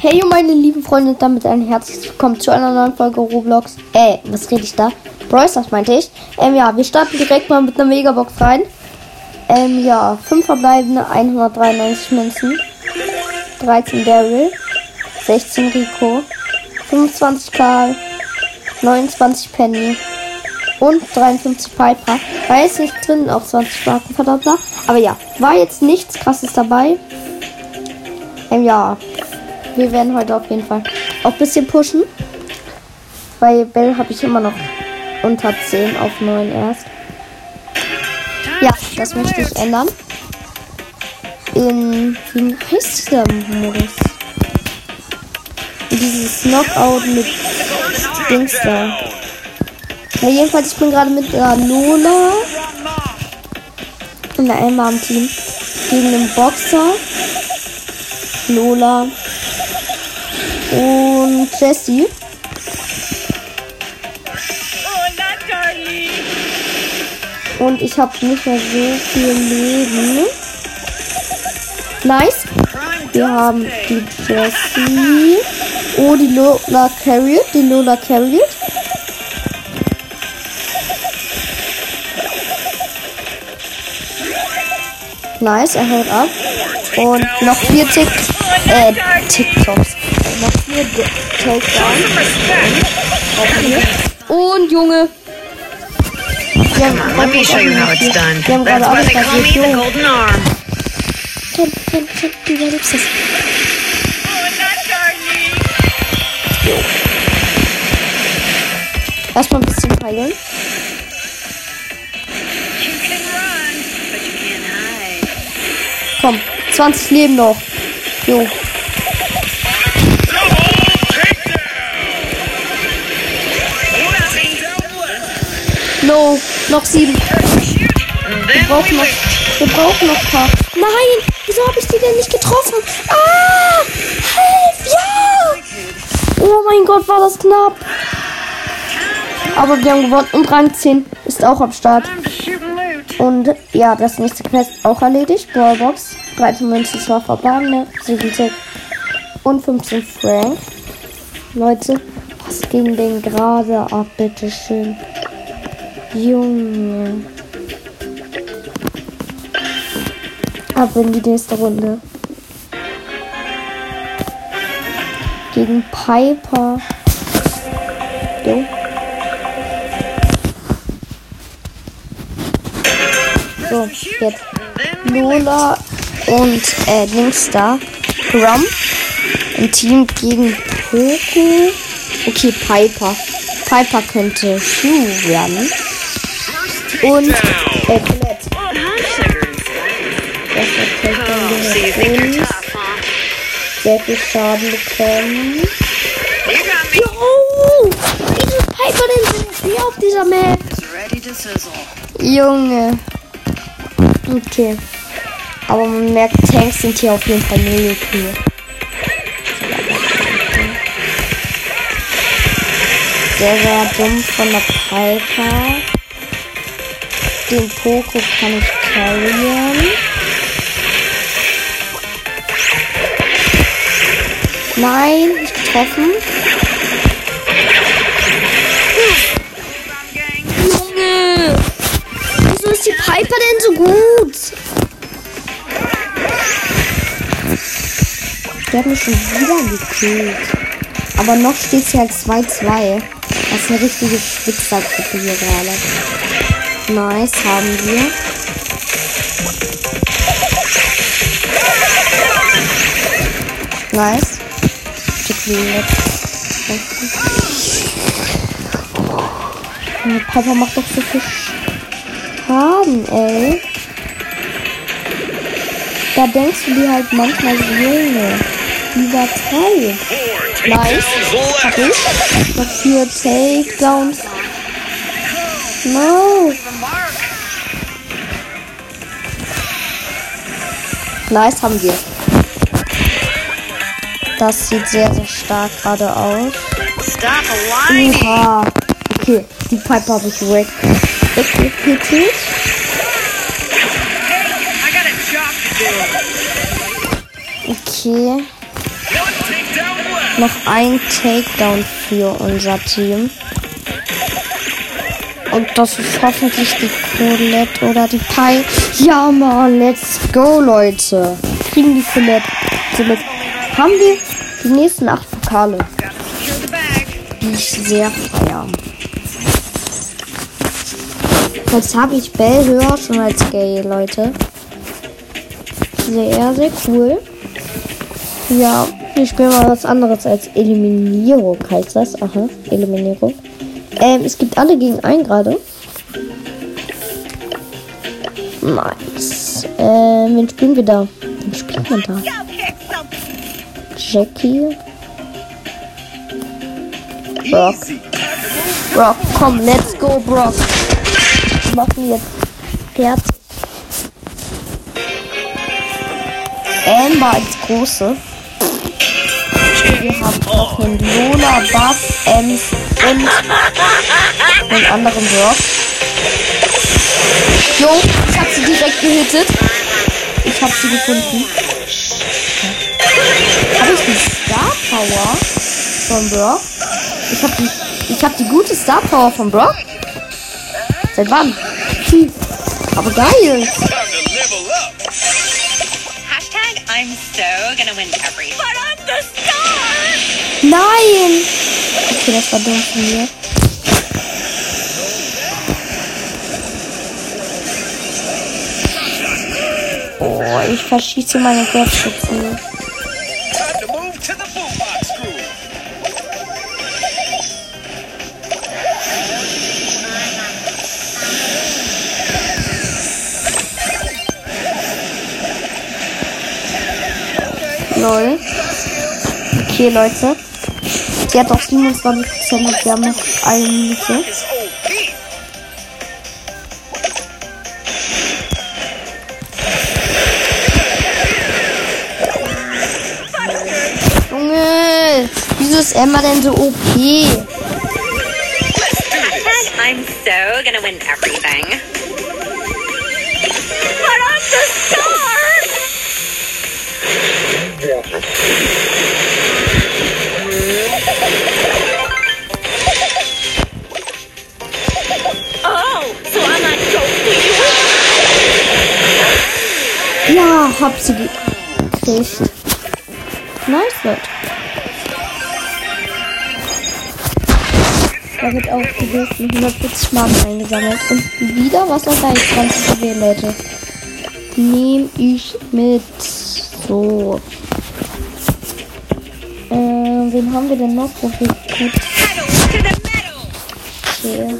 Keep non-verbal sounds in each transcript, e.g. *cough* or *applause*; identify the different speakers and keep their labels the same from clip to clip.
Speaker 1: Hey meine lieben Freunde, damit ein herzliches Willkommen zu einer neuen Folge Roblox. Äh, was rede ich da? Bros, das meinte ich. Ähm, ja, wir starten direkt mal mit einer Megabox rein. Ähm, ja, 5 verbleibende, 193 Münzen, 13 Daryl, 16 Rico, 25 Karl, 29 Penny und 53 Piper. War jetzt nicht drin, auch 20 Marken Verdoppler. Aber ja, war jetzt nichts krasses dabei. Ähm, ja, wir werden heute auf jeden Fall auch ein bisschen pushen. Bei Bell habe ich immer noch unter 10 auf 9 erst. Ja, das möchte ich ändern. In, wie heißt dieser Modus? Dieses Knockout mit Dings da. Ja, jedenfalls, ich bin gerade mit der Lola und der Emma am Team gegen den Boxer, Lola und Jessie. Und ich habe nicht mehr so viel Leben. Nice. Wir haben die Jessie. Oh, die Lola carried. Die Lola carried. Nice, er haut ab. Und noch vier Tick, äh, TikToks. Noch vier Takedowns. Und Junge. Wir haben,
Speaker 2: Let me show you how it's done.
Speaker 1: Wir haben
Speaker 2: That's
Speaker 1: gerade
Speaker 2: why
Speaker 1: alles
Speaker 2: they call me
Speaker 1: rasiert.
Speaker 2: the
Speaker 1: Junge.
Speaker 2: Golden Arm.
Speaker 1: Ken, ken, ken, du überlebst das. Erstmal ein bisschen heilen. Komm, 20 Leben noch. Jo. No, noch sieben. Wir brauchen noch, wir brauchen noch ein paar. Nein, wieso habe ich die denn nicht getroffen? Ah, helf, ja. Oh mein Gott, war das knapp. Aber wir haben gewonnen und Rang 10 ist auch am Start. Und ja, das nächste Quest auch erledigt. Brawlbox. 13 Münzen, 2 verbleibende, 7 Tick und 15 Frank. Leute, was ging denn gerade ab, bitteschön? Junge. Ab in die nächste Runde. Gegen Piper. Jo. So, jetzt Lola und äh, Dings da. Grom. Im Team gegen Poco. Okay, Piper. Piper könnte Hugh werden. Und Colette. Das hat uns.
Speaker 2: tough, huh?
Speaker 1: Sehr viel Schaden bekommen. Jo! Wieso ist Piper denn so viel auf dieser Map? Junge. Okay. Aber man merkt, Tanks sind hier auf jeden Fall null okay. Sehr, sehr dumm von der Piper. Den Poco kann ich carryen. Nein, nicht getroffen. Junge! Wieso ist die Piper denn so gut? Der hat mich schon wieder gekillt. Aber noch steht es halt 2-2. Das ist eine richtige Spitzergruppe hier gerade. Nice, haben wir. Nice. Der Papa macht doch so viel Schaden, ey. Da denkst du dir halt manchmal so, Junge, übertreib. Nice. Hab ich. Noch vier Takedowns. No. Nice haben wir. Das sieht sehr, sehr stark gerade aus. Oha. Okay, die Pipe habe ich weg.
Speaker 2: Do.
Speaker 1: Okay. Noch ein Takedown für unser Team. Und das ist hoffentlich die Colette oder die Pi. Ja, Mann, let's go, Leute. Kriegen die Colette. Somit haben wir die nächsten acht Pokale, die ich sehr feier. Jetzt habe ich Bell höher schon als Gay, Leute. Sehr, sehr cool. Ja, ich spiele mal was anderes als Eliminierung, heißt das. Aha, Eliminierung. Ähm, es gibt alle gegen einen gerade. Nice. Ähm, wen spielen wir da? Wen spielt man da? Jackie. Brock. Brock, komm, let's go, Brock. Wir machen jetzt fertig. Amber als große. Wir haben auch einen Lola, Bass, Ems und einen anderen Brock. Jo, ich hab sie direkt gehittet. Ich hab sie gefunden. Habe ich die Star Power von Brock? Ich habe die, ich habe die gute Star Power von Brock. Seit wann? Hm. Aber geil.
Speaker 2: Hashtag I'm so gonna win every.
Speaker 1: Nein. Okay, das war dumm von mir. Oh, ich verschieße meine
Speaker 3: crew.
Speaker 1: Lol. Okay, Leute. Sie hat auch 27% und wir haben noch eine Minute. Junge, wieso ist Emma denn so OP?
Speaker 2: Hashtag I'm so gonna win everything. But I'm the star!
Speaker 1: Ja, hab sie gekriegt. Nice, Leute. Da wird auch mit 140 Marken eingesammelt. Und wieder was gleich 20 gewählt, Leute. Nehm ich mit. So. Äh, wen haben wir denn noch?
Speaker 2: Metal!
Speaker 1: Okay.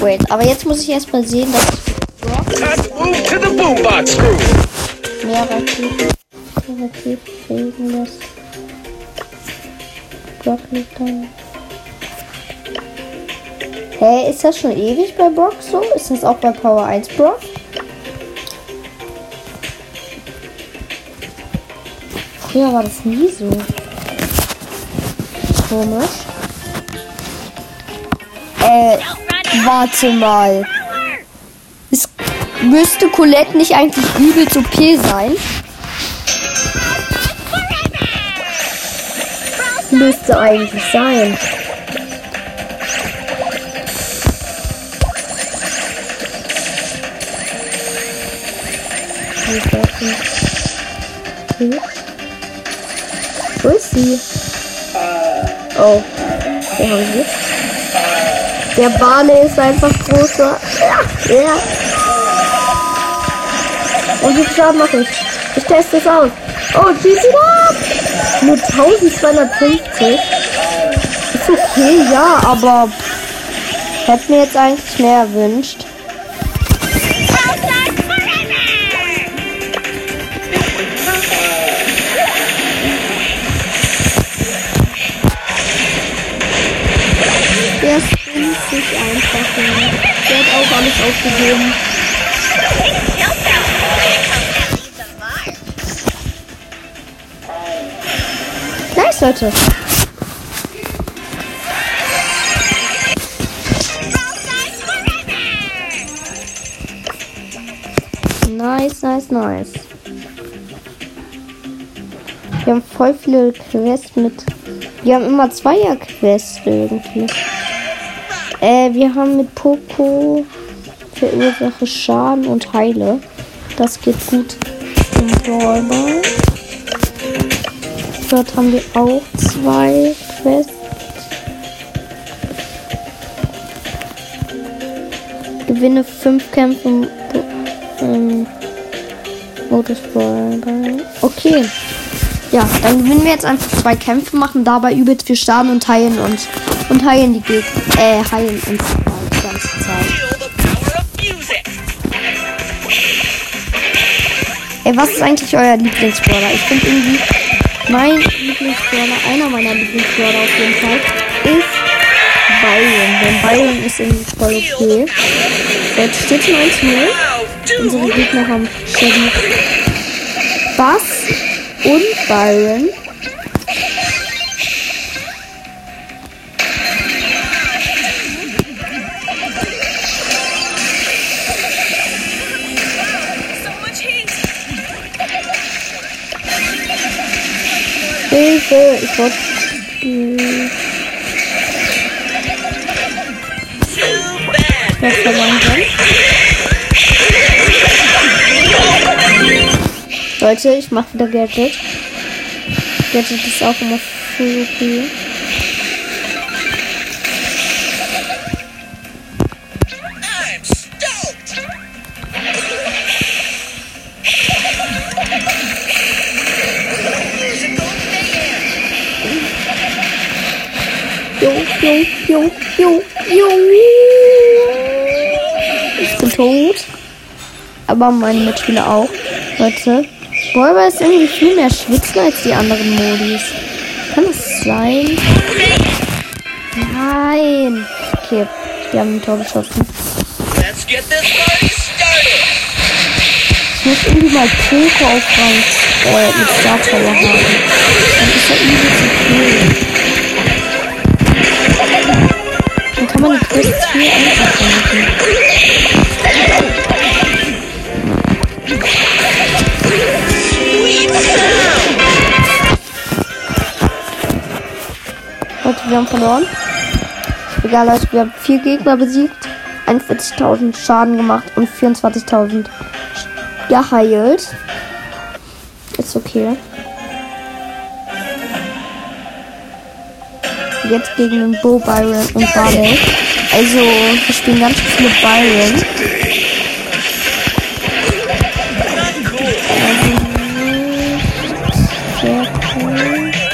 Speaker 1: Wait, aber jetzt muss ich erst mal sehen, dass ich
Speaker 3: To move to the boombox crew.
Speaker 1: mehr hey, ist das schon ewig bei Brock so? Ist das auch bei Power 1 Brock? Früher war das nie so. Komisch. Äh, warte mal. Müsste Colette nicht eigentlich übel zu P sein? Müsste eigentlich sein. Wo ist sie? Oh, haben wir? Der Barley ist einfach großer. Ja, ja. Und wie viel Schaden mache ich? Ich teste es aus. Oh, GG ab! Nur 1250. Ist okay, ja, aber hätte mir jetzt eigentlich mehr erwünscht. Der spinnt sich einfach. Der hat auch alles aufgegeben. Leute. Nice, nice, nice. Wir haben voll viele Quests mit. Wir haben immer Zweier-Quests irgendwie. Äh, wir haben mit Poco verursache Schaden und heile. Das geht gut im Brawlball. Dort haben wir auch zwei Quests. Gewinne fünf Kämpfe im Brawlball. Okay. Ja, dann gewinnen wir jetzt einfach zwei Kämpfe, machen dabei übelst viel Schaden und heilen uns. Und heilen die Gegner. Äh, heilen uns die ganze Zeit. Ey, was ist eigentlich euer Lieblingsbrawler? Ich finde irgendwie mein Lieblingsbrawler, einer meiner Lieblingsbrawler auf jeden Fall, ist Byron. Denn Byron ist irgendwie voll okay. Jetzt steht schon 1 0.
Speaker 3: Wow,
Speaker 1: Unsere. Gegner haben Shelly, Bass und Byron. Hilfe, ich wollte. Das verloren können. Leute, ich mach wieder Gadget. Gadget ist auch immer voll Aber meine Mitspieler auch. Leute, Bäuber ist irgendwie viel mehr schwitzen als die anderen Modis. Kann das sein? Nein. Okay, die haben ein Tor geschossen.
Speaker 3: Let's get this party started.
Speaker 1: Ich muss irgendwie mal Poker auf Rang äh, mit Star Power haben. Dann ist er übel zu viel. Haben verloren. Egal, Leute, wir haben vier Gegner besiegt, 41.000 Schaden gemacht und 24.000 geheilt. Ist okay. Jetzt gegen den Bo, Byron und Barley. Also, wir spielen ganz viele Byron.
Speaker 3: Cool.
Speaker 1: Sehr cool.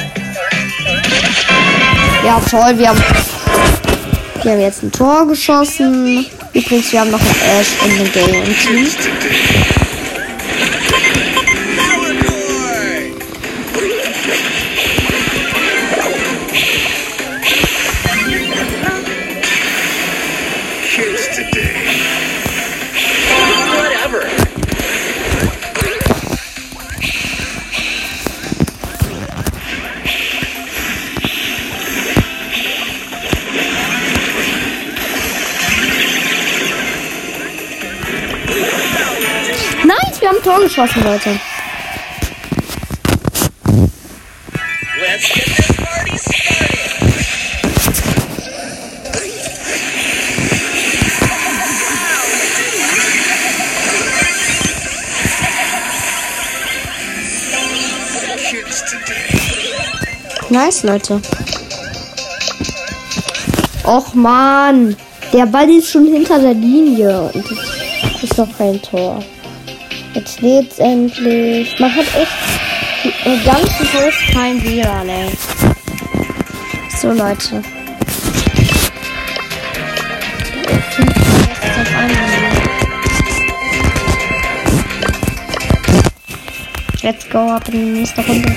Speaker 1: Ja, toll, wir haben, wir haben jetzt ein Tor geschossen. Übrigens, wir haben noch einen Ash und einen Gale im. Geschossen, Leute. Nice, Leute. Och, man. Der Ball ist schon hinter der Linie. Und das ist doch kein Tor. Jetzt endlich. Man hat echt im ganzen Haus kein WLAN, ey. So, Leute. Let's go ab in die nächste Runde.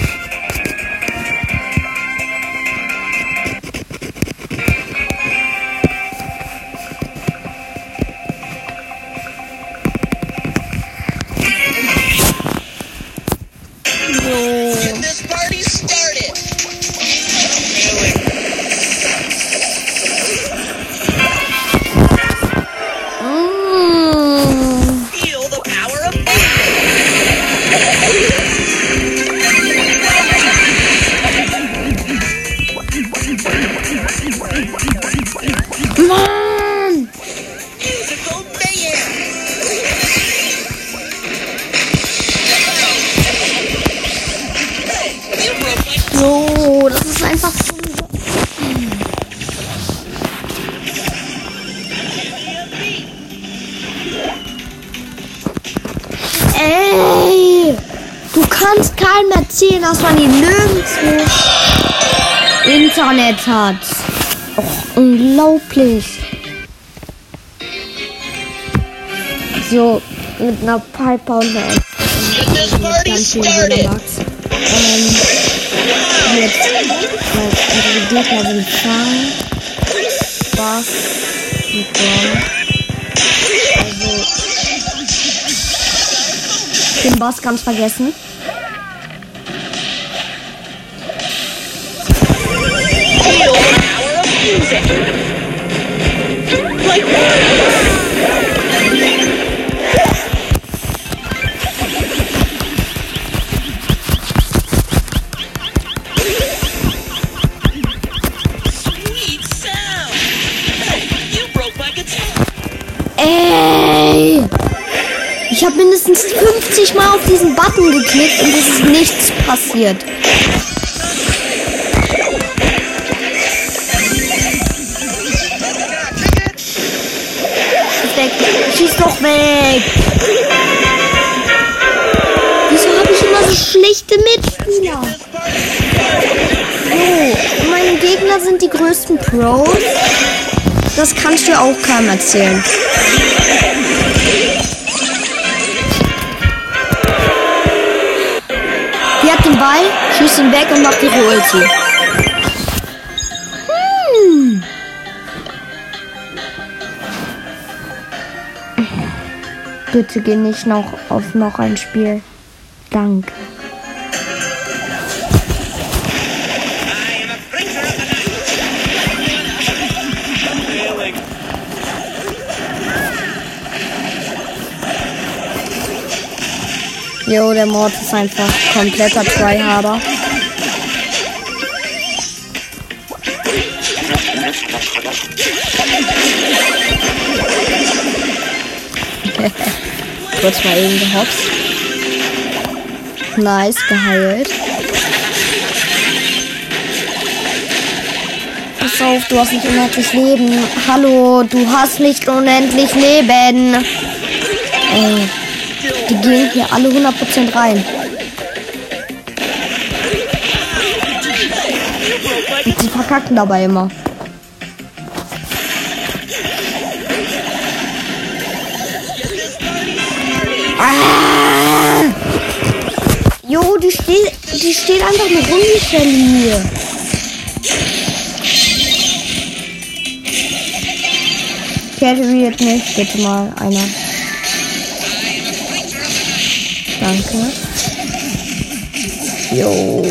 Speaker 1: Dass man ihn nirgendwo Internet hat. Och, unglaublich. So, mit einer Piper und einer ganz viel. Max. Ähm, jetzt, weil unsere Gegner sind Frank, Bass und Braun. Also, den Boss ganz vergessen. 50 Mal auf diesen Button geklickt und es ist nichts passiert. Weg. Schieß doch weg. Wieso habe ich immer so schlechte Mitspieler? So, meine Gegner sind die größten Pros. Das kannst du auch keinem erzählen. Den Ball, schießt ihn weg und macht ihre Ulti. Hm. Bitte geh nicht noch auf noch ein Spiel. Danke. Jo, der Mord ist einfach kompletter Tryharder. *laughs* Kurz mal eben gehopst. Nice, geheilt. Pass auf, du hast nicht unendlich Leben. Hallo, du hast nicht unendlich Leben. Ey, die gehen hier alle 100% rein. Und sie verkacken dabei immer. Ah! Jo, die steht, die steht einfach nur rum, die Shelly. Carriert nicht, bitte mal einer. Danke. Jo.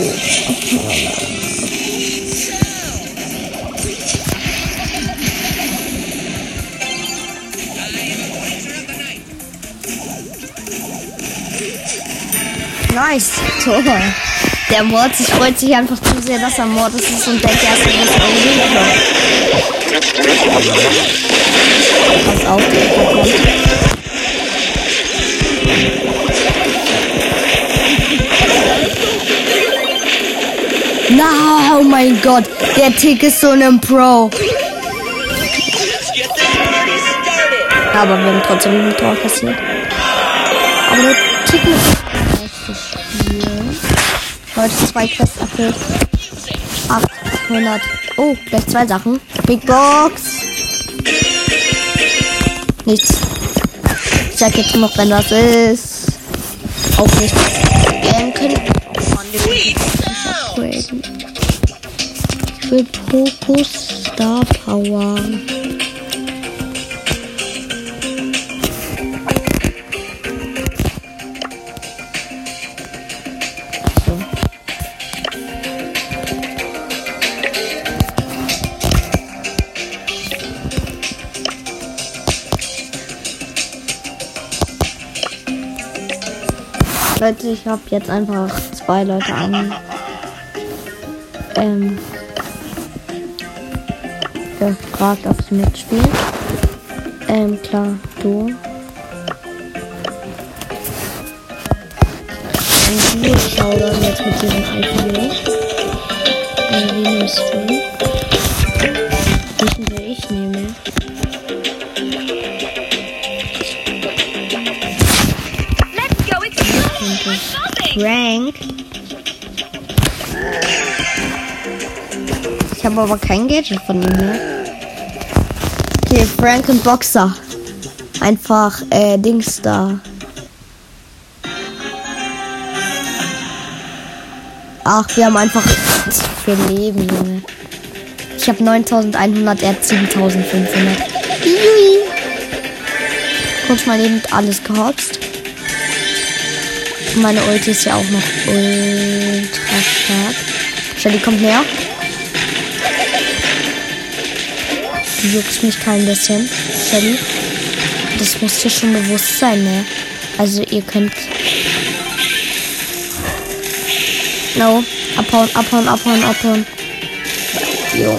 Speaker 1: Nice. Tor. Der Mord sich freut sich einfach zu sehr, dass er Mord ist und denkt erst, er ist Pass auf, der kommt. Na, oh mein Gott, der Tick ist so ein Pro. Aber wir haben trotzdem ein Tor kassiert. Aber der Tick mit. Heute zwei Quests erfüllt. 800. Oh, gleich zwei Sachen. Big Box. Nichts. Ich sag jetzt noch, wenn was ist. Auch nichts. Ähm, können. Will Poco Star Power. Leute, ich habe jetzt einfach zwei Leute an. Ähm. Gefragt, ob sie mitspielen. Ähm, klar, du. Ein Duo schaudern jetzt mit diesem IPO. Äh, wie nimmst du? Habe aber kein Gadget von ihm, ne? Okay, Franken Boxer. Einfach, äh, Dings da. Ach, wir haben einfach viel Leben, Junge. Ich habe 9100, er hat 7500. Jui. Kurz mal eben alles gehopst. Meine Ulti ist ja auch noch ultra stark. Shelly kommt näher. Du juckst mich kein bisschen. Shelly. Das muss dir schon bewusst sein, ne? Also ihr könnt. No. Abhauen, abhauen, abhauen, abhauen. Jo.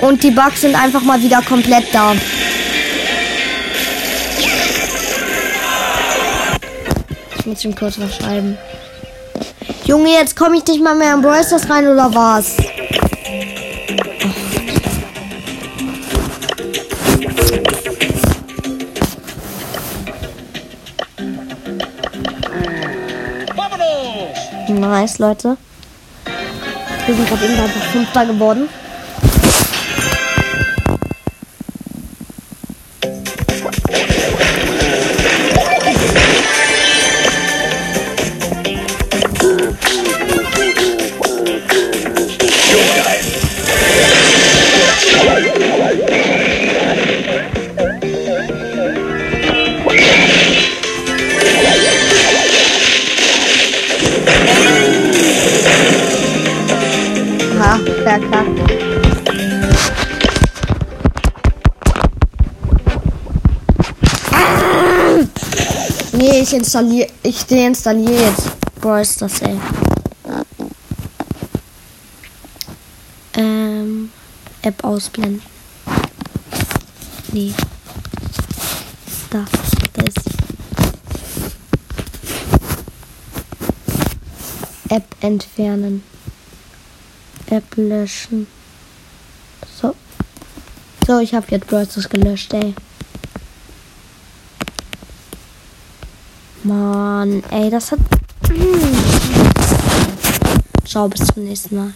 Speaker 1: Und die Bugs sind einfach mal wieder komplett da. Ich muss ihm kurz was schreiben. Junge, jetzt komme ich nicht mal mehr in Brawl Stars rein oder was? Nice, Leute. Wir sind gerade eben einfach Fünfter geworden. Nee, ich installiere, ich deinstalliere jetzt Brawl Stars, ey. Ähm, App ausblenden. Nee. Da, das. App entfernen. App löschen. So. So, ich habe jetzt Brawl Stars gelöscht, ey. Mann, ey, das hat. Ciao, bis zum nächsten Mal.